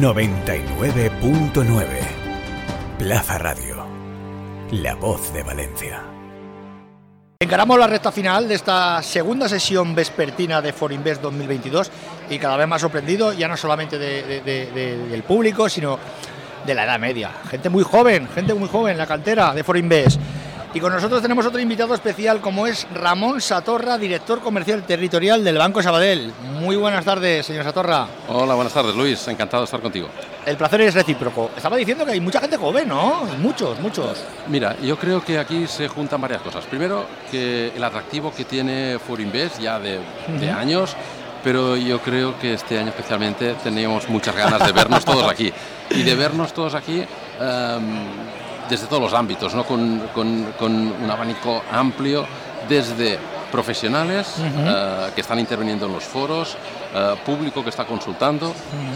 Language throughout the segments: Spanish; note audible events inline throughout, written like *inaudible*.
99.9 Plaza Radio. La voz de Valencia. Encaramos la recta final de esta segunda sesión vespertina de Forinvest 2022 y cada vez más sorprendido, ya no solamente del público, sino de la edad media. Gente muy joven, gente muy joven en la cantera de Forinvest. Y con nosotros tenemos otro invitado especial como es Ramón Satorra, director comercial territorial del Banco Sabadell. Muy buenas tardes, señor Satorra. Hola, buenas tardes, Luis. Encantado de estar contigo. El placer es recíproco. Estaba diciendo que hay mucha gente joven, ¿no? Muchos, muchos. Mira, yo creo que aquí se juntan varias cosas. Primero, que el atractivo que tiene Forinvest ya de, años pero yo creo que este año especialmente teníamos muchas ganas de vernos todos aquí. *laughs* Y de vernos todos aquí em, desde todos los ámbitos, ¿no? con, un abanico amplio, desde profesionales eh, que están interviniendo en los foros, eh, público que está consultando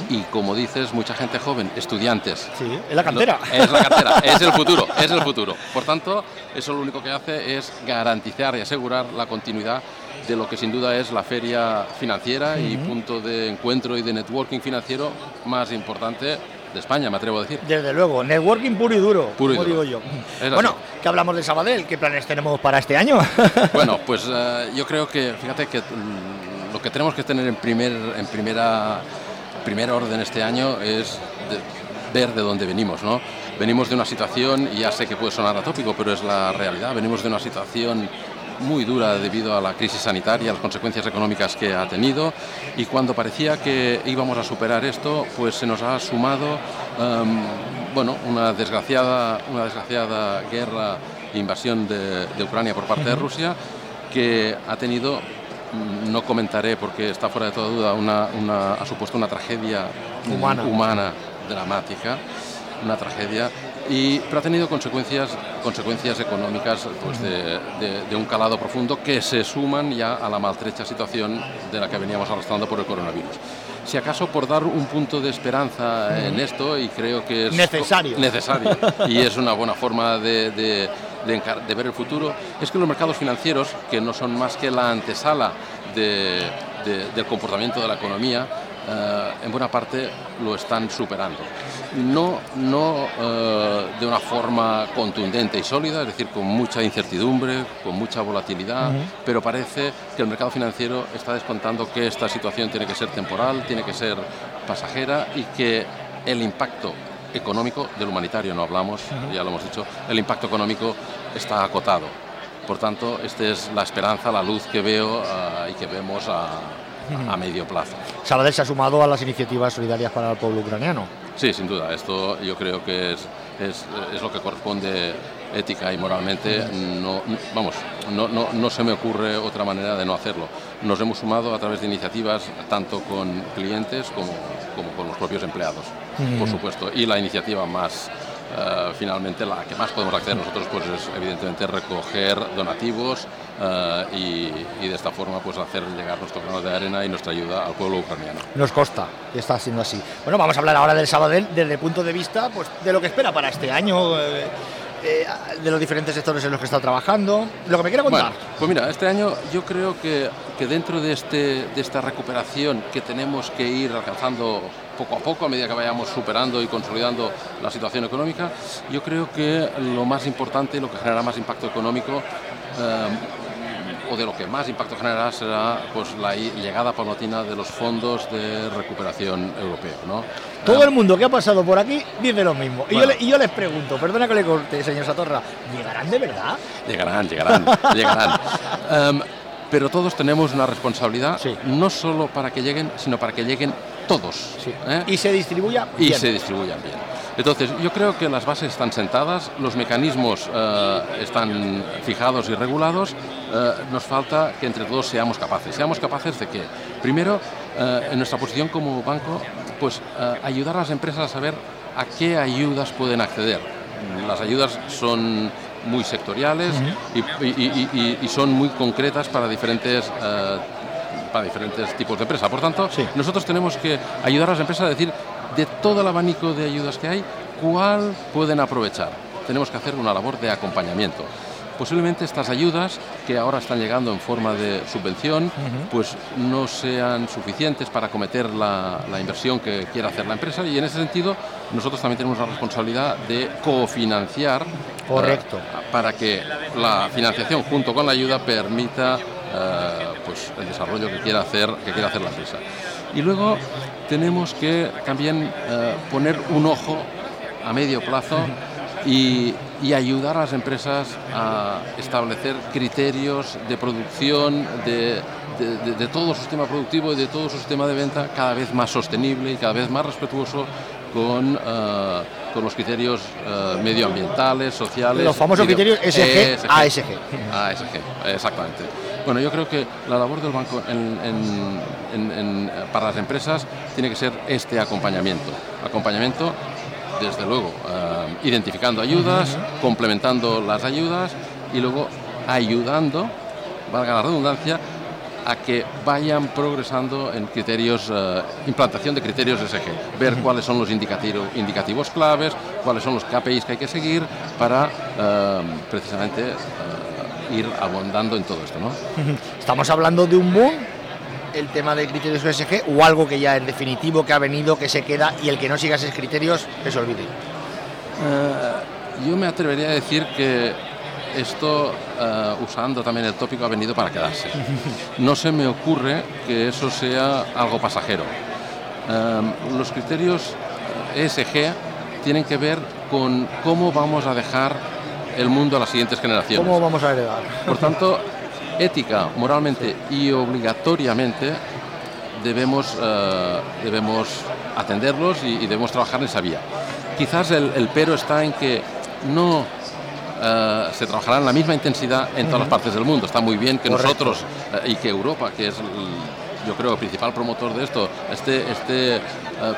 y, como dices, mucha gente joven, estudiantes. Sí, es la cantera. es la cantera, *laughs* es el futuro, es el futuro. Por tanto, eso lo único que hace es garantizar y asegurar la continuidad de lo que sin duda es la feria financiera y punto de encuentro y de networking financiero más importante de España, me atrevo a decir. Desde luego, networking puro y duro, puro como digo yo. *laughs* bueno, ¿qué hablamos de Sabadell? ¿Qué planes tenemos para este año? *laughs* bueno, pues eh, yo creo que, fíjate que mm, lo que tenemos que tener en, primer, en primera, primer orden este año es ver de dónde venimos, ¿no? Venimos de una situación, y ya sé que puede sonar atópico, pero es la realidad, venimos de una situación muy dura debido a la crisis sanitaria, las consecuencias económicas que ha tenido y cuando parecía que íbamos a superar esto, pues se nos ha sumado em, bueno, una, desgraciada, una desgraciada guerra e invasión de, Ucrania por parte de Rusia que ha tenido mm, no comentaré porque está fuera de toda duda, una, ha supuesto una tragedia humana, humana dramática, una tragedia y, pero ha tenido consecuencias, consecuencias económicas pues, de, un calado profundo que se suman ya a la maltrecha situación de la que veníamos arrastrando por el coronavirus. Si acaso por dar un punto de esperanza en esto, y creo que es necesario, necesario y es una buena *laughs* forma de, de, ver el futuro, es que los mercados financieros, que no son más que la antesala del comportamiento de la economía, eh, en buena parte lo están superando. No, no eh, de una forma contundente y sólida, es decir, con mucha incertidumbre, con mucha volatilidad, pero parece que el mercado financiero está descontando que esta situación tiene que ser temporal, tiene que ser pasajera y que el impacto económico, del humanitario no hablamos, ya lo hemos dicho, el impacto económico está acotado. Por tanto, esta es la esperanza, la luz que veo eh, y que vemos a, a medio plazo. Sabadell se ha sumado a las iniciativas solidarias para el pueblo ucraniano. Sí, sin duda. Esto yo creo que es, es, es lo que corresponde ética y moralmente. No, vamos, no, no, no, se me ocurre otra manera de no hacerlo. Nos hemos sumado a través de iniciativas tanto con clientes como, como con los propios empleados, por supuesto. Y la iniciativa más eh, finalmente la que más podemos acceder nosotros pues es evidentemente recoger donativos eh, y, de esta forma pues hacer llegar nuestro grano de arena y nuestra ayuda al pueblo ucraniano. Nos consta que está siendo así. Bueno, vamos a hablar ahora del Sabadell desde el punto de vista pues, de lo que espera para este año. Eh, de los diferentes sectores en los que está trabajando. Lo que me quiera contar. pues mira, este año yo creo que, que dentro de, este, de esta recuperación que tenemos que ir alcanzando poco a poco, a medida que vayamos superando y consolidando la situación económica, yo creo que lo más importante, lo que generará más impacto económico, eh, o de lo que más impacto generará será pues, la llegada paulatina de los fondos de recuperación europeo. ¿no? Todo el mundo que ha pasado por aquí dice lo mismo. Y, yo, les pregunto, perdona que le corte, señor Satorra, ¿llegarán de verdad? Llegarán, llegarán, *laughs* llegarán. Em, pero todos tenemos una responsabilidad, no solo para que lleguen, sino para que lleguen todos. ¿eh? Y se distribuya bien. Y se distribuyan bien. Entonces, yo creo que las bases están sentadas, los mecanismos eh, están fijados y regulados, eh, nos falta que entre todos seamos capaces. Seamos capaces de que, primero, en nuestra posición como banco, pues ayudar a las empresas a saber a qué ayudas pueden acceder. Las ayudas son muy sectoriales y, son muy concretas para diferentes para diferentes tipos de empresas. Por tanto, nosotros tenemos que ayudar a las empresas a decir de todo el abanico de ayudas que hay, cuál pueden aprovechar. Tenemos que hacer una labor de acompañamiento. posiblemente estas ayudas que ahora están llegando en forma de subvención, pues no sean suficientes para acometer la, la, inversión que quiera hacer la empresa y en ese sentido nosotros también tenemos la responsabilidad de cofinanciar Correcto. para que la financiación junto con la ayuda permita eh, pues el desarrollo que quiera hacer que quiera hacer la empresa y luego tenemos que también eh, poner un ojo a medio plazo y, y, ayudar a las empresas a establecer criterios de producción de, de, de, de, todo su sistema productivo y de todo su sistema de venta cada vez más sostenible y cada vez más respetuoso con, uh, con los criterios uh, medioambientales, sociales. Los famosos criterios SG, ESG, ASG. ASG, exactamente. Bueno, yo creo que la labor del banco en, en, en, para las empresas tiene que ser este acompañamiento. Acompañamiento, desde luego, uh, identificando ayudas, complementando las ayudas y luego ayudando, valga la redundancia, a que vayan progresando en criterios, uh, implantación de criterios SG, ver cuáles son los indicativos, indicativos claves, cuáles son los KPIs que hay que seguir para uh, precisamente ir abondando en todo esto. ¿no? *laughs* Estamos hablando de un boom, el tema de criterios SG, o algo que ya es definitivo, que ha venido, que se queda y el que no siga esos criterios, que se olvide. yo me atrevería a decir que esto, uh, usando también el tópico, ha venido para quedarse. *laughs* No se me ocurre que eso sea algo pasajero. Um, los criterios ESG tienen que ver con cómo vamos a dejar el mundo a las siguientes generaciones. ¿Cómo vamos a heredar? Por tanto, ética, moralmente y obligatoriamente debemos, uh, debemos atenderlos y, y, debemos trabajar en esa vía. Quizás el, el pero está en que no Uh, se trabajará en la misma intensidad en todas las partes del mundo. Está muy bien que Correcto. nosotros uh, y que Europa, que es el, yo creo el principal promotor de esto, esté, esté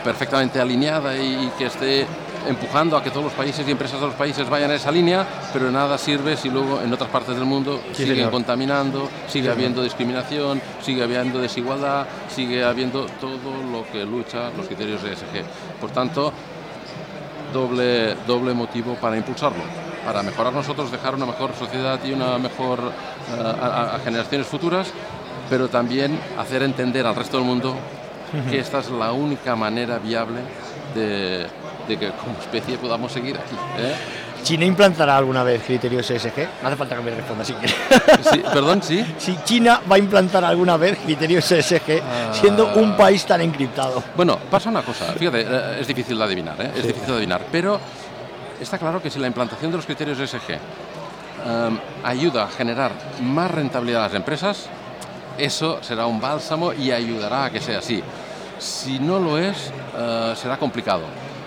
perfectamente alineada y, y, que esté empujando a que todos los países y empresas de los países vayan en esa línea, pero nada sirve si luego en otras partes del mundo sí, siguen señor. contaminando, sigue sí, habiendo señor. discriminación, sigue habiendo desigualdad, sigue habiendo todo lo que lucha los criterios de ESG. Por tanto, doble, doble motivo para impulsarlo para mejorar nosotros, dejar una mejor sociedad y una mejor uh, a, a, generaciones futuras, pero también hacer entender al resto del mundo que esta es la única manera viable de, de que como especie podamos seguir aquí. ¿eh? ¿China implantará alguna vez criterios ESG? No hace falta que me responda si quiere. Sí, perdón, sí. *laughs* Si China va a implantar alguna vez criterios ESG ah. siendo un país tan encriptado. Bueno, pasa una cosa, fíjate, eh, es difícil de adivinar, ¿eh? es sí. difícil de adivinar, pero está claro que si la implantación de los criterios ESG um, ayuda a generar más rentabilidad a las empresas, eso será un bálsamo y ayudará a que sea así. Si no lo es, uh, será complicado.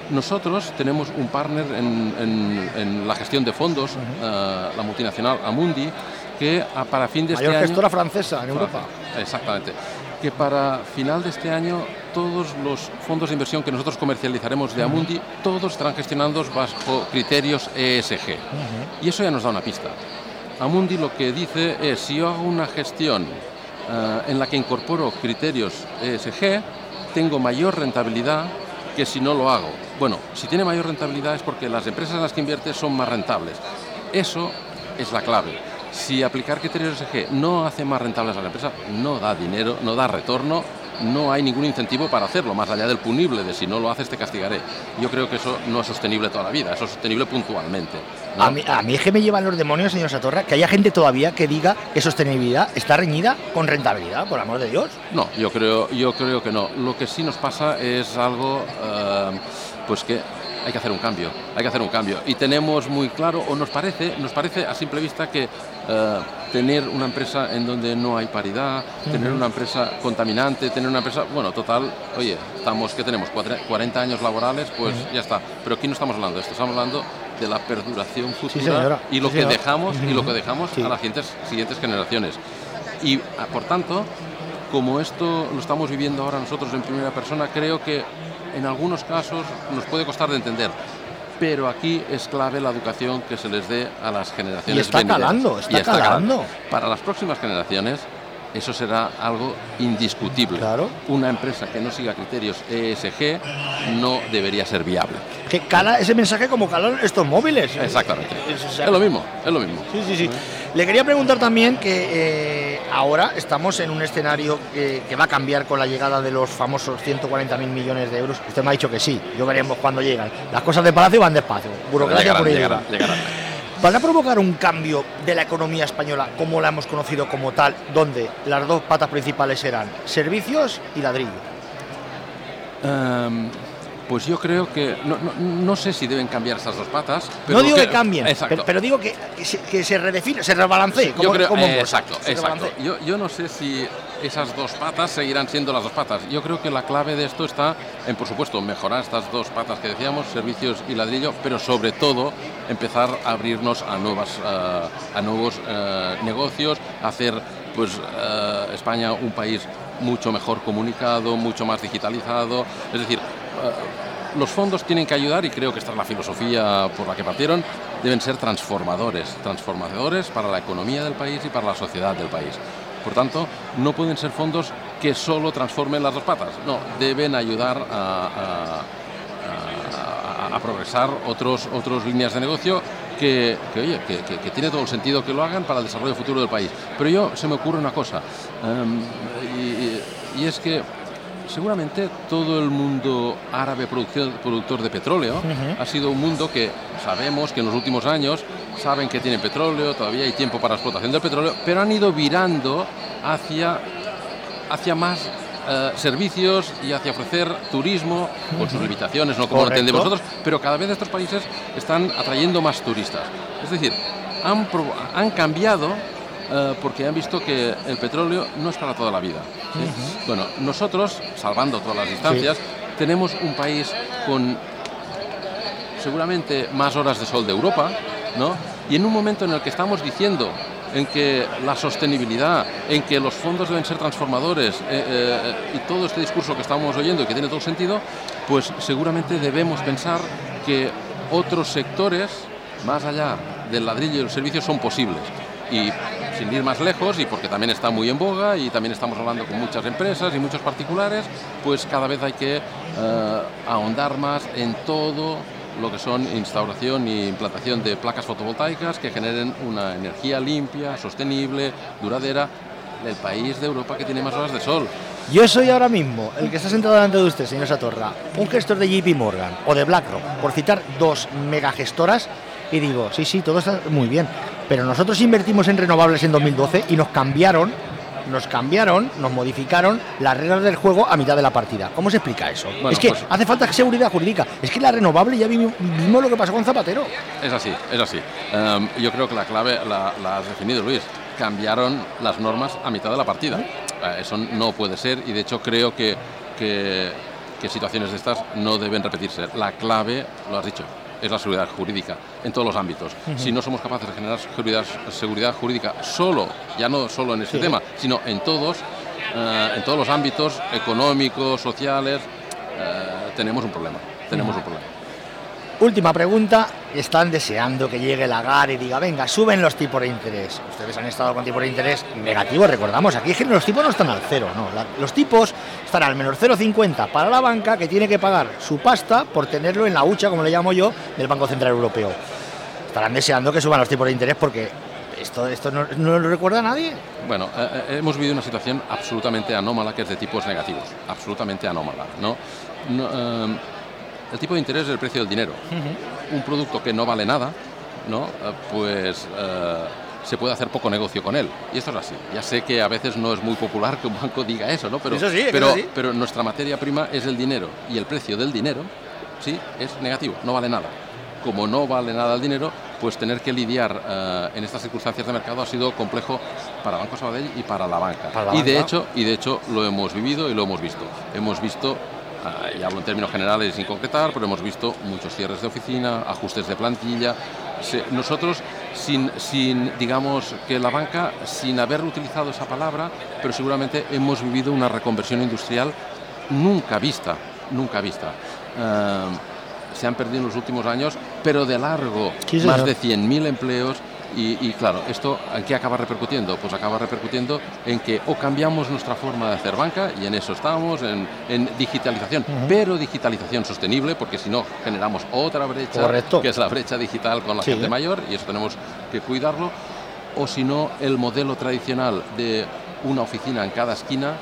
Nosotros tenemos un partner en, en, en la gestión de fondos, uh -huh. uh, la multinacional Amundi, que para fin de Mayor este gestora francesa en Europa. Exactamente. Que para final de este año todos los fondos de inversión que nosotros comercializaremos de Amundi, uh -huh. todos estarán gestionados bajo criterios ESG. -huh. Y eso ya nos da una pista. Amundi lo que dice es, si yo hago una gestión uh, en la que incorporo criterios ESG, tengo mayor rentabilidad que si no lo hago. Bueno, si tiene mayor rentabilidad es porque las empresas en las que invierte son más rentables. Eso es la clave si aplicar criterios ESG no hace más rentables a la empresa, no da dinero, no da retorno, no hay ningún incentivo para hacerlo, más allá del punible, de si no lo haces te castigaré. Yo creo que eso no es sostenible toda la vida, eso es sostenible puntualmente. ¿no? A, mí, a mí es que me llevan los demonios, señor Satorra, que haya gente todavía que diga que sostenibilidad está reñida con rentabilidad, por amor de Dios. No, yo creo, yo creo que no. Lo que sí nos pasa es algo, uh, pues que hay que hacer un cambio, hay que hacer un cambio. Y tenemos muy claro, o nos parece, nos parece a simple vista que uh, tener una empresa en donde no hay paridad, uh -huh. tener una empresa contaminante, tener una empresa, bueno, total, oye, estamos, ¿qué tenemos? 40 años laborales, pues uh -huh. ya está. Pero aquí no estamos hablando de esto, estamos hablando de la perduración futura sí, y lo sí, que dejamos y lo que dejamos sí. a las siguientes, siguientes generaciones. Y ah, por tanto, como esto lo estamos viviendo ahora nosotros en primera persona, creo que en algunos casos nos puede costar de entender, pero aquí es clave la educación que se les dé a las generaciones y está venideras. calando, está, y está calando. calando. Para las próximas generaciones eso será algo indiscutible. Claro. Una empresa que no siga criterios ESG no debería ser viable. que cala ese mensaje como calan estos móviles. Exactamente. Es, lo mismo, es lo mismo. Sí, sí, sí. Le quería preguntar también que eh, ahora estamos en un escenario que, va a cambiar con la llegada de los famosos 140.000 millones de euros. Usted me ha dicho que sí, yo veremos cuando llegan. Las cosas de Palacio van despacio, burocracia por llegará, ¿Van a provocar un cambio de la economía española como la hemos conocido como tal, donde las dos patas principales serán servicios y ladrillo? Em, pues yo creo que no, sé si deben cambiar esas dos patas. no digo que, cambien, pero, digo que, que, se, redefine, se rebalancee. Como, yo creo, exacto, exacto. Yo, yo, no sé si esas dos patas seguirán siendo las dos patas. Yo creo que la clave de esto está en, por supuesto, mejorar estas dos patas que decíamos, servicios y ladrillo, pero sobre todo empezar a abrirnos a, nuevas, eh, a nuevos eh, negocios, hacer pues eh, España un país mucho mejor comunicado, mucho más digitalizado. Es decir, eh, los fondos tienen que ayudar, y creo que esta es la filosofía por la que partieron, deben ser transformadores, transformadores para la economía del país y para la sociedad del país. Por tanto, no pueden ser fondos que solo transformen las dos patas, no, deben ayudar a, progresar otros, otras líneas de negocio que, oye, que, tiene todo el sentido que lo hagan para el desarrollo futuro del país. Pero yo se me ocurre una cosa, em, y, es que seguramente todo el mundo árabe productor, de petróleo ha sido un mundo que sabemos que en los últimos años saben que tiene petróleo, todavía hay tiempo para explotación del petróleo, pero han ido virando hacia, hacia más eh, servicios y hacia ofrecer turismo con sus limitaciones, no como lo entendemos nosotros, pero cada vez estos países están atrayendo más turistas. Es decir, han, han cambiado eh, porque han visto que el petróleo no es para toda la vida. Bueno, nosotros, salvando todas las distancias, tenemos un país con seguramente más horas de sol de Europa, ¿no? Y en un momento en el que estamos diciendo en que la sostenibilidad, en que los fondos deben ser transformadores eh, eh, y todo este discurso que estamos oyendo y que tiene todo sentido, pues seguramente debemos pensar que otros sectores, más allá del ladrillo y los servicios, son posibles. Y sin ir más lejos, y porque también está muy en boga y también estamos hablando con muchas empresas y muchos particulares, pues cada vez hay que eh, ahondar más en todo lo que son instauración e implantación de placas fotovoltaicas que generen una energía limpia, sostenible, duradera, del país de Europa que tiene más horas de sol. Yo soy ahora mismo el que está sentado delante de usted, señor Satorra, un gestor de JP Morgan o de BlackRock, por citar dos megagestoras, y digo, sí, sí, todo está muy bien, pero nosotros invertimos en renovables en 2012 y nos cambiaron nos cambiaron, nos modificaron las reglas del juego a mitad de la partida. ¿Cómo se explica eso? es que pues- hace falta seguridad jurídica. Es que la renovable ya vimos, lo que pasó con Zapatero. Es así, es así. Em, yo creo que la clave la, has definido, Luis. Cambiaron las normas a mitad de la partida. Eh, eso no puede ser y de hecho creo que, que situaciones de estas no deben repetirse. La clave, lo has dicho, es la seguridad jurídica en todos los ámbitos. Si no somos capaces de generar seguridad, jurídica solo, ya no solo en este tema, sino en todos, eh, en todos los ámbitos económicos, sociales, eh, tenemos un problema. Tenemos un problema. Última pregunta, están deseando que llegue la GAR y diga, venga, suben los tipos de interés. Ustedes han estado con tipos de interés negativos, recordamos, aquí es que los tipos no están al cero, no. los tipos están al menos 0,50 para la banca que tiene que pagar su pasta por tenerlo en la hucha, como le llamo yo, del Banco Central Europeo. Estarán deseando que suban los tipos de interés porque esto, esto no, lo recuerda nadie. Bueno, eh, eh, hemos vivido una situación absolutamente anómala que es de tipos negativos, absolutamente anómala, ¿no? Eh, el tipo de interés es el precio del dinero. Un producto que no vale nada, ¿no? Eh, pues eh, se puede hacer poco negocio con él. Y esto es así. Ya sé que a veces no es muy popular que un banco diga eso, ¿no? Pero, pero, pero nuestra materia prima es el dinero y el precio del dinero, sí, es negativo, no vale nada. Como no vale nada el dinero, pues tener que lidiar eh, en estas circunstancias de mercado ha sido complejo para Banco Sabadell y para la banca. y de hecho, y de hecho lo hemos vivido y lo hemos visto. Hemos visto y hablo en términos generales sin concretar, pero hemos visto muchos cierres de oficina, ajustes de plantilla. nosotros, sin, sin, digamos, que la banca, sin haber utilizado esa palabra, pero seguramente hemos vivido una reconversión industrial nunca vista, nunca vista. Ah, se han perdido en los últimos años, pero de largo, más de 100.000 empleos Y, claro, ¿esto en qué acaba repercutiendo? Pues acaba repercutiendo en que o cambiamos nuestra forma de hacer banca, y en eso estamos, en, digitalización, pero digitalización sostenible, porque si no generamos otra brecha, que es la brecha digital con la gente mayor, y eso tenemos que cuidarlo, o si no, el modelo tradicional de una oficina en cada esquina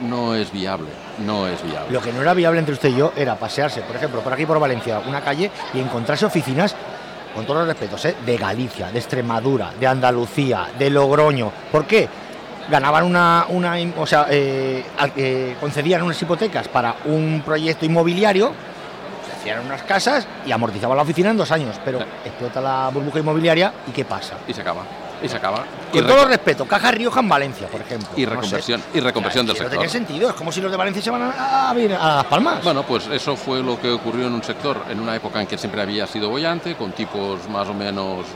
no es viable, no es viable. Lo que no era viable entre usted y yo era pasearse, por ejemplo, por aquí por Valencia, una calle y encontrarse oficinas con todos los respetos, ¿eh? de Galicia, de Extremadura, de Andalucía, de Logroño. ¿Por qué? Ganaban una, una o sea, eh, eh, concedían unas hipotecas para un proyecto inmobiliario, se hacían unas casas y amortizaban la oficina en dos años, pero explota la burbuja inmobiliaria y ¿qué pasa? Y se acaba y se acaba. Con todo respeto, Caja Rioja en Valencia, por ejemplo. Y reconversión, y reconversión del sector. No tiene sentido, es como si los de Valencia se van a, a, Las Palmas. Bueno, pues eso fue lo que ocurrió en un sector, en una época en que siempre había sido bollante, con tipos más o menos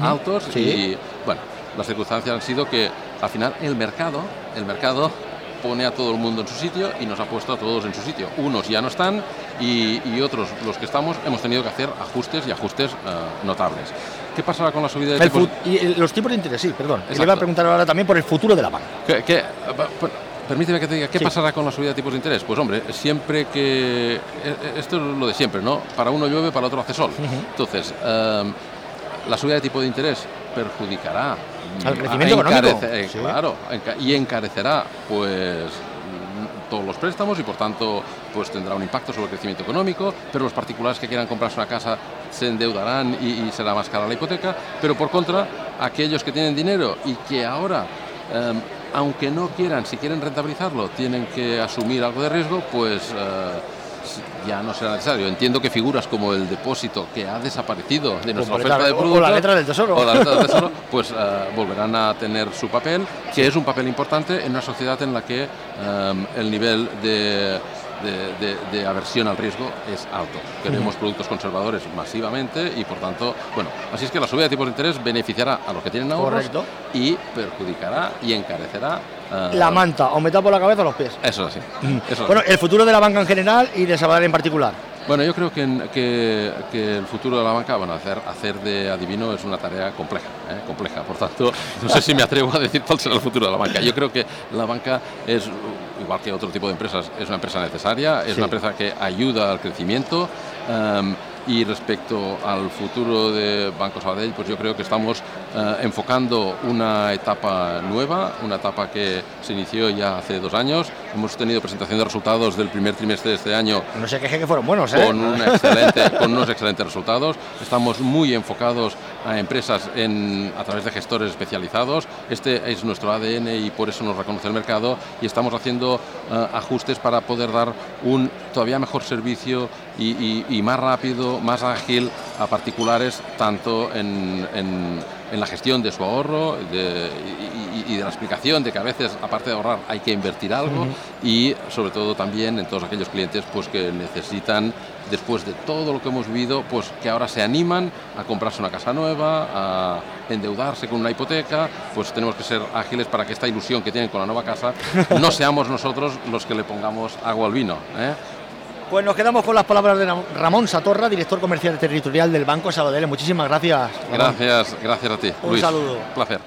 altos. Y bueno, las circunstancias han sido que al final el mercado, el mercado pone a todo el mundo en su sitio y nos ha puesto a todos en su sitio. Unos ya no están y, otros, los que estamos, hemos tenido que hacer ajustes y ajustes uh, notables. ¿Qué pasará con la subida de tipos? Y los tipos de interés, sí, perdón. Le iba a preguntar ahora también por el futuro de la banca. ¿Qué, permíteme que te diga, ¿qué pasará con la subida de tipos de interés? Pues hombre, siempre que... E, e, esto es lo de siempre, ¿no? Para uno llueve, para otro hace sol. Entonces, em, la subida de tipo de interés perjudicará al crecimiento económico. Eh, claro, y encarecerá, pues todos los préstamos y por tanto pues tendrá un impacto sobre el crecimiento económico, pero los particulares que quieran comprarse una casa se endeudarán y, será más cara la hipoteca, pero por contra aquellos que tienen dinero y que ahora em, aunque no quieran, si quieren rentabilizarlo, tienen que asumir algo de riesgo, pues eh, ya no será necesario. Entiendo que figuras como el depósito que ha desaparecido de nuestra oferta de productos o la letra del tesoro, o la letra del *laughs* tesoro pues eh, volverán a tener su papel, que es un papel importante en una sociedad en la que em, el nivel de de, aversión al riesgo es alto. Queremos productos conservadores masivamente y por tanto, bueno, así es que la subida de tipos de interés beneficiará a los que tienen ahorros y perjudicará y encarecerá eh, la manta, o me tapo la cabeza o los pies. Eso es así. bueno, el futuro de la banca en general y de Sabadell en particular. Bueno, yo creo que, que, el futuro de la banca, bueno, hacer, hacer de adivino es una tarea compleja, ¿eh? compleja. Por tanto, no sé si me atrevo a decir cuál será el futuro de la banca. Yo creo que la banca es, igual que otro tipo de empresas, es una empresa necesaria, es una empresa que ayuda al crecimiento. Em, y respecto al futuro de Banco Sabadell, pues yo creo que estamos eh, enfocando una etapa nueva, una etapa que se inició ya hace dos años. Hemos tenido presentación de resultados del primer trimestre de este año. No sé qué que fueron buenos, ¿eh? Con, *laughs* con unos excelentes resultados. Estamos muy enfocados a empresas en, a través de gestores especializados. Este es nuestro ADN y por eso nos reconoce el mercado y estamos haciendo eh, ajustes para poder dar un todavía mejor servicio y, más rápido, más ágil a particulares, tanto en, la gestión de su ahorro y, de la explicación de que a veces, aparte de ahorrar, hay que invertir algo y sobre todo también en todos aquellos clientes pues, que necesitan después de todo lo que hemos vivido, pues que ahora se animan a comprarse una casa nueva, a endeudarse con una hipoteca, pues tenemos que ser ágiles para que esta ilusión que tienen con la nueva casa *laughs* no seamos nosotros los que le pongamos agua al vino. ¿eh? Pues nos quedamos con las palabras de Ramón Satorra, director comercial territorial del Banco Sabadell. Muchísimas gracias. Gracias, gracias a ti. Un saludo. placer.